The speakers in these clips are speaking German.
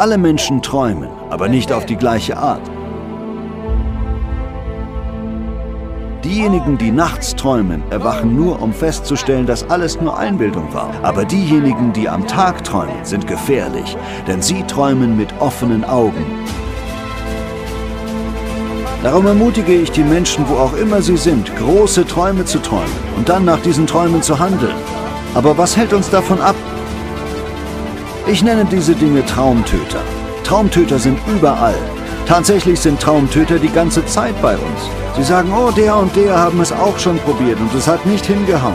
Alle Menschen träumen, aber nicht auf die gleiche Art. Diejenigen, die nachts träumen, erwachen nur, um festzustellen, dass alles nur Einbildung war. Aber diejenigen, die am Tag träumen, sind gefährlich, denn sie träumen mit offenen Augen. Darum ermutige ich die Menschen, wo auch immer sie sind, große Träume zu träumen und dann nach diesen Träumen zu handeln. Aber was hält uns davon ab? Ich nenne diese Dinge Traumtöter. Traumtöter sind überall. Tatsächlich sind Traumtöter die ganze Zeit bei uns. Sie sagen, oh, der und der haben es auch schon probiert und es hat nicht hingehauen.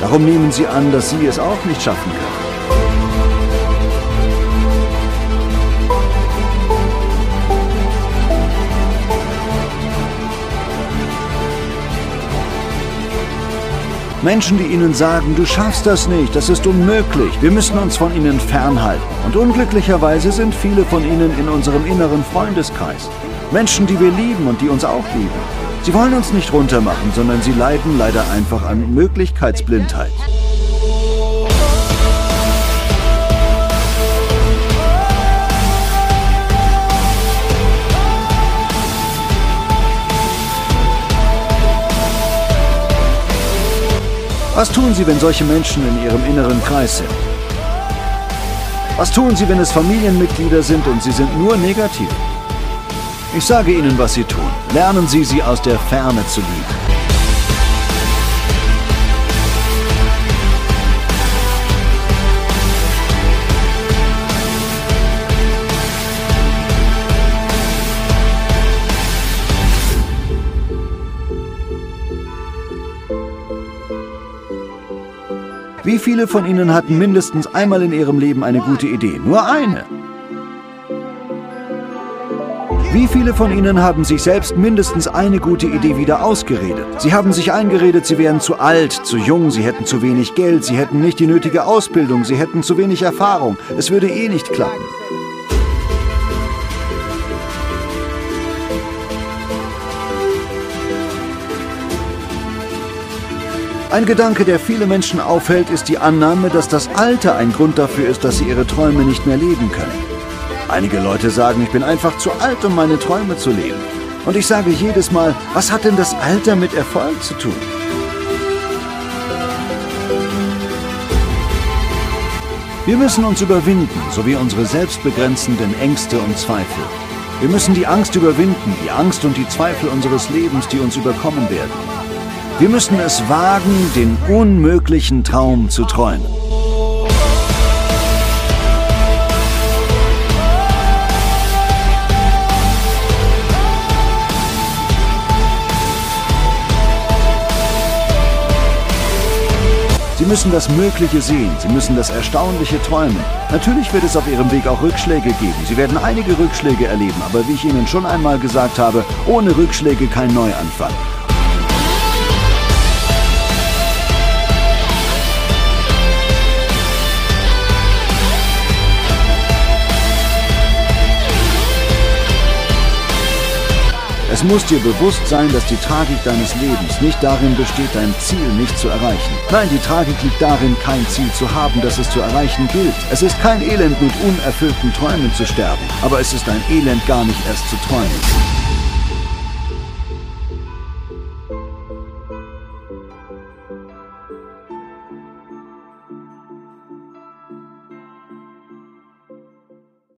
Darum nehmen sie an, dass sie es auch nicht schaffen können. Menschen, die ihnen sagen, du schaffst das nicht, das ist unmöglich, wir müssen uns von ihnen fernhalten. Und unglücklicherweise sind viele von ihnen in unserem inneren Freundeskreis. Menschen, die wir lieben und die uns auch lieben. Sie wollen uns nicht runtermachen, sondern sie leiden leider einfach an Möglichkeitsblindheit. Was tun Sie, wenn solche Menschen in Ihrem inneren Kreis sind? Was tun Sie, wenn es Familienmitglieder sind und Sie sind nur negativ? Ich sage Ihnen, was Sie tun. Lernen Sie, sie aus der Ferne zu lieben. Wie viele von Ihnen hatten mindestens einmal in Ihrem Leben eine gute Idee? Nur eine. Wie viele von Ihnen haben sich selbst mindestens eine gute Idee wieder ausgeredet? Sie haben sich eingeredet, Sie wären zu alt, zu jung, Sie hätten zu wenig Geld, Sie hätten nicht die nötige Ausbildung, Sie hätten zu wenig Erfahrung. Es würde eh nicht klappen. Ein Gedanke, der viele Menschen aufhält, ist die Annahme, dass das Alter ein Grund dafür ist, dass sie ihre Träume nicht mehr leben können. Einige Leute sagen, ich bin einfach zu alt, um meine Träume zu leben. Und ich sage jedes Mal, was hat denn das Alter mit Erfolg zu tun? Wir müssen uns überwinden, sowie unsere selbstbegrenzenden Ängste und Zweifel. Wir müssen die Angst überwinden, die Angst und die Zweifel unseres Lebens, die uns überkommen werden. Wir müssen es wagen, den unmöglichen Traum zu träumen. Sie müssen das Mögliche sehen, Sie müssen das Erstaunliche träumen. Natürlich wird es auf Ihrem Weg auch Rückschläge geben. Sie werden einige Rückschläge erleben, aber wie ich Ihnen schon einmal gesagt habe, ohne Rückschläge kein Neuanfang. Es muss dir bewusst sein, dass die Tragik deines Lebens nicht darin besteht, dein Ziel nicht zu erreichen. Nein, die Tragik liegt darin, kein Ziel zu haben, das es zu erreichen gilt. Es ist kein Elend, mit unerfüllten Träumen zu sterben, aber es ist ein Elend, gar nicht erst zu träumen.